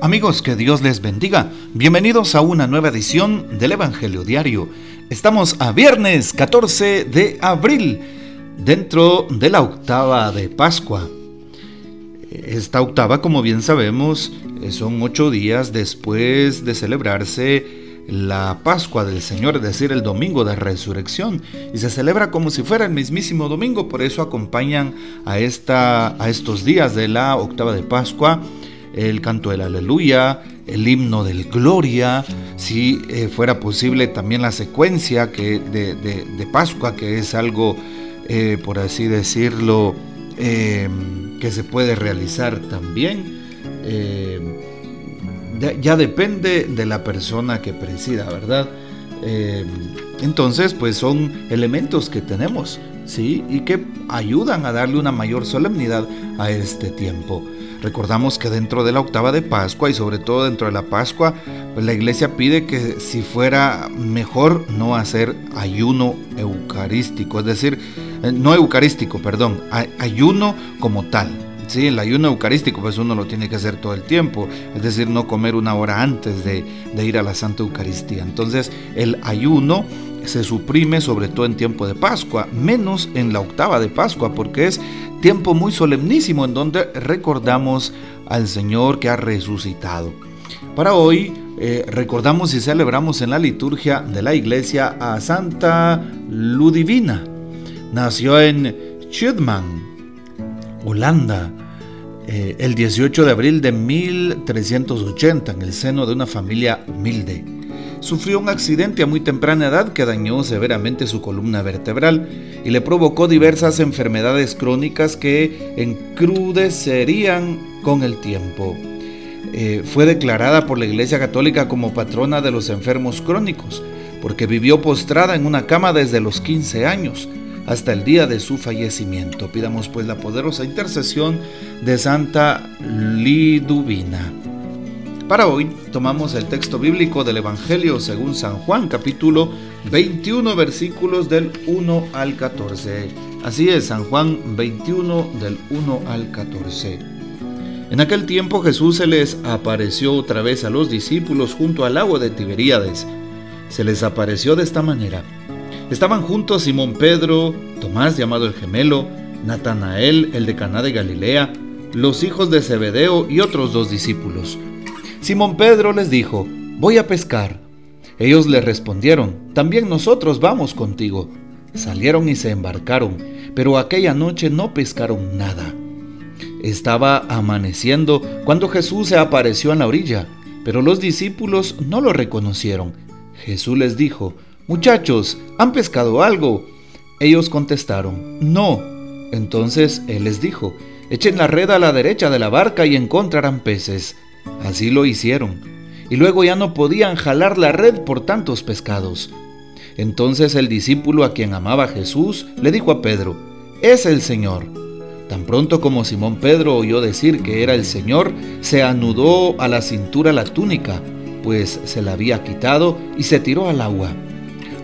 Amigos, que Dios les bendiga. Bienvenidos a una nueva edición del Evangelio Diario. Estamos a viernes 14 de abril, dentro de la octava de Pascua. Esta octava, como bien sabemos, son ocho días después de celebrarse la Pascua del Señor, es decir, el domingo de resurrección, y se celebra como si fuera el mismísimo domingo, por eso acompañan a, esta, a estos días de la octava de Pascua el canto del aleluya, el himno del gloria, si eh, fuera posible también la secuencia que de, Pascua, que es algo, eh, por así decirlo, em, que se puede realizar también. Em, ya depende de la persona que presida, ¿verdad? Em, entonces, pues son elementos que tenemos, ¿sí? Y que ayudan a darle una mayor solemnidad a este tiempo. Recordamos que dentro de la octava de Pascua y sobre todo dentro de la Pascua, pues la iglesia pide que si fuera mejor no hacer ayuno eucarístico, es decir, eh, no eucarístico, perdón, ayuno como tal. Sí, el ayuno eucarístico pues uno lo tiene que hacer todo el tiempo, es decir, no comer una hora antes de, de ir a la Santa Eucaristía. Entonces el ayuno se suprime sobre todo en tiempo de Pascua, menos en la octava de Pascua, porque es tiempo muy solemnísimo en donde recordamos al Señor que ha resucitado. Para hoy eh, recordamos y celebramos en la liturgia de la iglesia a Santa Ludivina. Nació en Schudman, Holanda, eh, el 18 de abril de 1380 en el seno de una familia humilde sufrió un accidente a muy temprana edad que dañó severamente su columna vertebral y le provocó diversas enfermedades crónicas que encrudecerían con el tiempo. Eh, fue declarada por la Iglesia Católica como patrona de los enfermos crónicos, porque vivió postrada en una cama desde los 15 años hasta el día de su fallecimiento. Pidamos pues la poderosa intercesión de Santa Liduvina. Para hoy tomamos el texto bíblico del Evangelio según San Juan capítulo 21 versículos del 1 al 14. Así es, San Juan 21 del 1 al 14. En aquel tiempo Jesús se les apareció otra vez a los discípulos junto al agua de Tiberíades. Se les apareció de esta manera. Estaban juntos Simón Pedro, Tomás llamado el gemelo, Natanael el de Caná de Galilea, los hijos de Zebedeo y otros dos discípulos. Simón Pedro les dijo, voy a pescar. Ellos le respondieron, también nosotros vamos contigo. Salieron y se embarcaron, pero aquella noche no pescaron nada. Estaba amaneciendo cuando Jesús se apareció en la orilla, pero los discípulos no lo reconocieron. Jesús les dijo, Muchachos, ¿han pescado algo? Ellos contestaron, No. Entonces él les dijo, Echen la red a la derecha de la barca y encontrarán peces. Así lo hicieron, y luego ya no podían jalar la red por tantos pescados. Entonces el discípulo a quien amaba Jesús le dijo a Pedro, es el Señor. Tan pronto como Simón Pedro oyó decir que era el Señor, se anudó a la cintura la túnica, pues se la había quitado y se tiró al agua.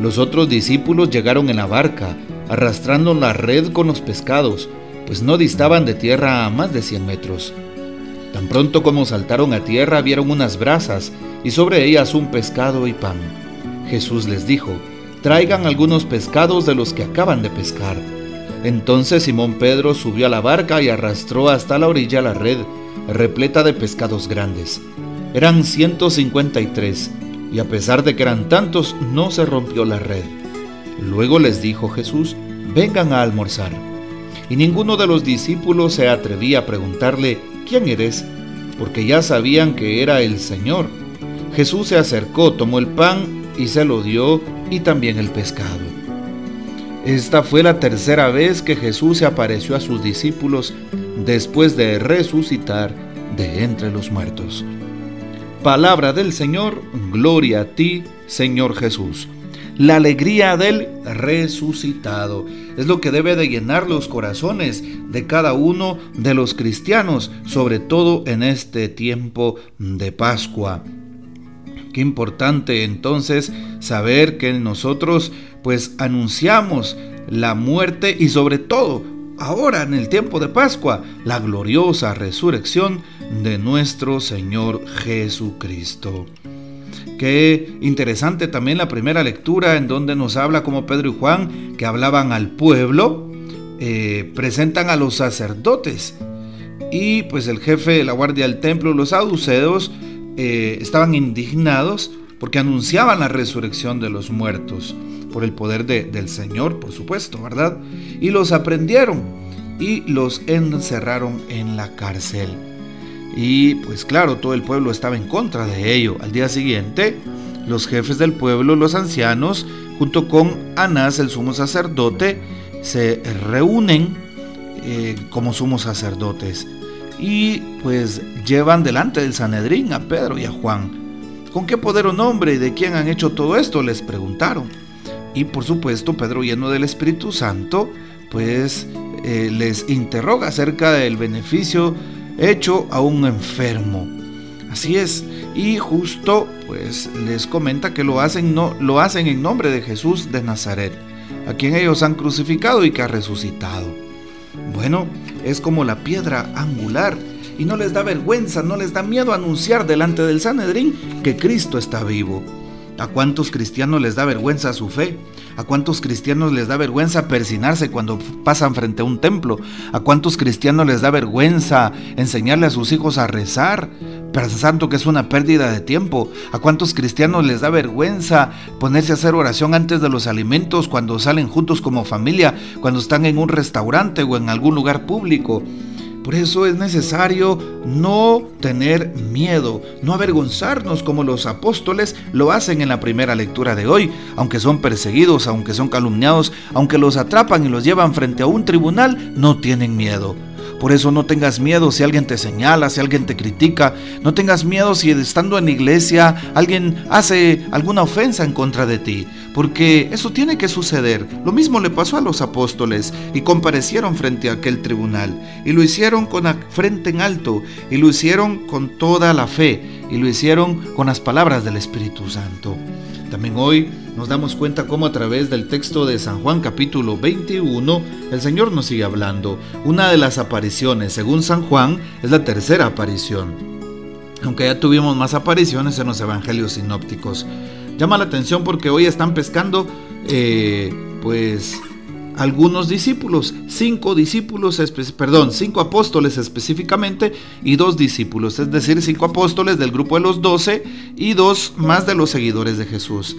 Los otros discípulos llegaron en la barca, arrastrando la red con los pescados, pues no distaban de tierra a más de cien metros. Tan pronto como saltaron a tierra vieron unas brasas y sobre ellas un pescado y pan. Jesús les dijo, traigan algunos pescados de los que acaban de pescar. Entonces Simón Pedro subió a la barca y arrastró hasta la orilla la red, repleta de pescados grandes. Eran 153, y a pesar de que eran tantos, no se rompió la red. Luego les dijo Jesús, vengan a almorzar. Y ninguno de los discípulos se atrevía a preguntarle, ¿quién eres? Porque ya sabían que era el Señor. Jesús se acercó, tomó el pan y se lo dio y también el pescado. Esta fue la tercera vez que Jesús se apareció a sus discípulos después de resucitar de entre los muertos. Palabra del Señor, gloria a ti, Señor Jesús la alegría del resucitado. Es lo que debe de llenar los corazones de cada uno de los cristianos, sobre todo en este tiempo de Pascua. Qué importante entonces saber que nosotros pues anunciamos la muerte y sobre todo ahora en el tiempo de Pascua, la gloriosa resurrección de nuestro Señor Jesucristo. Qué interesante también la primera lectura en donde nos habla como Pedro y Juan que hablaban al pueblo, eh, presentan a los sacerdotes y pues el jefe de la guardia del templo, los saduceos, eh, estaban indignados porque anunciaban la resurrección de los muertos por el poder del Señor, por supuesto, ¿verdad? Y los aprendieron y los encerraron en la cárcel. Y pues claro, todo el pueblo estaba en contra de ello. Al día siguiente, los jefes del pueblo, los ancianos, junto con Anás, el sumo sacerdote, se reúnen eh, como sumos sacerdotes y pues llevan delante del Sanedrín a Pedro y a Juan. ¿Con qué poder o nombre y de quién han hecho todo esto? les preguntaron. Y por supuesto, Pedro, lleno del Espíritu Santo, pues eh, les interroga acerca del beneficio hecho a un enfermo. Así es, y justo pues les comenta que lo hacen, no, lo hacen en nombre de Jesús de Nazaret, a quien ellos han crucificado y que ha resucitado. Bueno, es como la piedra angular y no les da vergüenza, no les da miedo anunciar delante del Sanedrín que Cristo está vivo. ¿A cuántos cristianos les da vergüenza su fe? ¿A cuántos cristianos les da vergüenza persinarse cuando pasan frente a un templo? ¿A cuántos cristianos les da vergüenza enseñarle a sus hijos a rezar? Pensando que es una pérdida de tiempo. ¿A cuántos cristianos les da vergüenza ponerse a hacer oración antes de los alimentos cuando salen juntos como familia, cuando están en un restaurante o en algún lugar público? Por eso es necesario no tener miedo, no avergonzarnos como los apóstoles lo hacen en la primera lectura de hoy, aunque son perseguidos, aunque son calumniados, aunque los atrapan y los llevan frente a un tribunal, no tienen miedo. Por eso no tengas miedo si alguien te señala, si alguien te critica. No tengas miedo si estando en iglesia alguien hace alguna ofensa en contra de ti. Porque eso tiene que suceder. Lo mismo le pasó a los apóstoles y comparecieron frente a aquel tribunal. Y lo hicieron con la frente en alto. Y lo hicieron con toda la fe. Y lo hicieron con las palabras del Espíritu Santo. También hoy nos damos cuenta cómo a través del texto de San Juan capítulo 21 el Señor nos sigue hablando. Una de las apariciones, según San Juan, es la tercera aparición. Aunque ya tuvimos más apariciones en los evangelios sinópticos. Llama la atención porque hoy están pescando, eh, pues, algunos discípulos, cinco discípulos, perdón, cinco apóstoles específicamente y dos discípulos, es decir, cinco apóstoles del grupo de los doce y dos más de los seguidores de Jesús.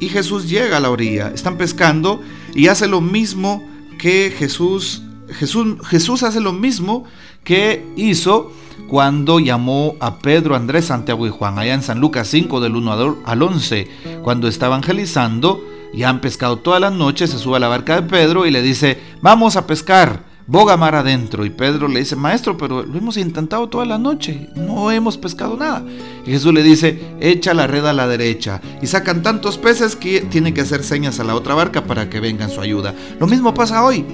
Y Jesús llega a la orilla, están pescando y hace lo mismo que Jesús, Jesús, Jesús hace lo mismo que hizo cuando llamó a Pedro, Andrés, Santiago y Juan, allá en San Lucas 5 del 1 al 11, cuando estaba evangelizando, ya han pescado toda la noche, se sube a la barca de Pedro y le dice, vamos a pescar, boga mar adentro. Y Pedro le dice, maestro, pero lo hemos intentado toda la noche, no hemos pescado nada. Y Jesús le dice, echa la red a la derecha. Y sacan tantos peces que tiene que hacer señas a la otra barca para que vengan su ayuda. Lo mismo pasa hoy.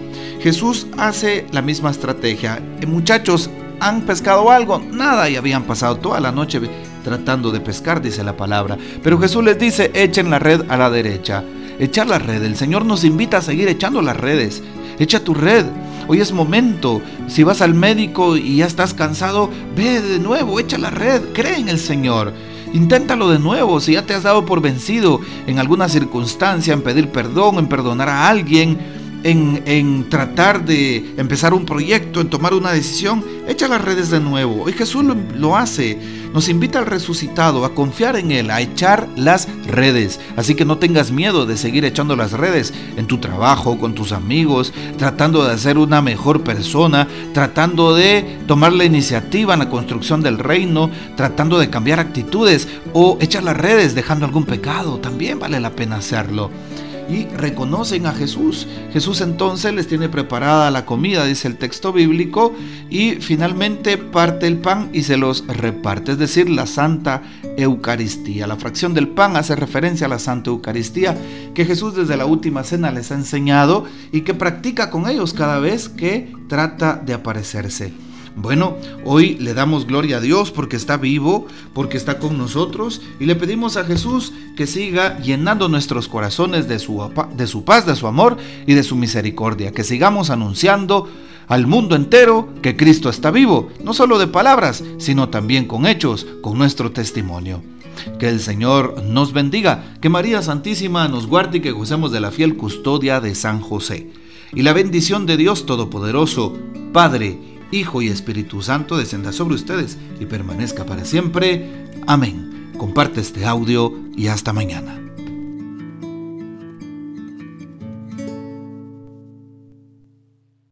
Jesús hace la misma estrategia. Eh, muchachos, ¿han pescado algo? Nada, y habían pasado toda la noche tratando de pescar, dice la palabra. Pero Jesús les dice, echen la red a la derecha echar la red. El Señor nos invita a seguir echando las redes. Echa tu red. Hoy es momento. Si vas al médico y ya estás cansado, ve de nuevo, echa la red. Cree en el Señor. Inténtalo de nuevo si ya te has dado por vencido en alguna circunstancia, en pedir perdón, en perdonar a alguien en, tratar de empezar un proyecto, en tomar una decisión, echa las redes de nuevo. Y Jesús lo, lo, hace. Nos invita al resucitado a confiar en Él, a echar las redes. Así que no tengas miedo de seguir echando las redes en tu trabajo, con tus amigos, tratando de ser una mejor persona, tratando de tomar la iniciativa en la construcción del reino, tratando de cambiar actitudes o echar las redes dejando algún pecado. También vale la pena hacerlo y reconocen a Jesús. Jesús entonces les tiene preparada la comida, dice el texto bíblico, y finalmente parte el pan y se los reparte, es decir, la Santa Eucaristía. La fracción del pan hace referencia a la Santa Eucaristía que Jesús desde la última cena les ha enseñado y que practica con ellos cada vez que trata de aparecerse. Bueno, hoy le damos gloria a Dios porque está vivo, porque está con nosotros y le pedimos a Jesús que siga llenando nuestros corazones de su, de su paz, de su amor y de su misericordia, que sigamos anunciando al mundo entero que Cristo está vivo, no solo de palabras, sino también con hechos, con nuestro testimonio. Que el Señor nos bendiga, que María Santísima nos guarde y que gocemos de la fiel custodia de San José. Y la bendición de Dios Todopoderoso, Padre, Hijo y Espíritu Santo descenda sobre ustedes y permanezca para siempre. Amén. Comparte este audio y hasta mañana.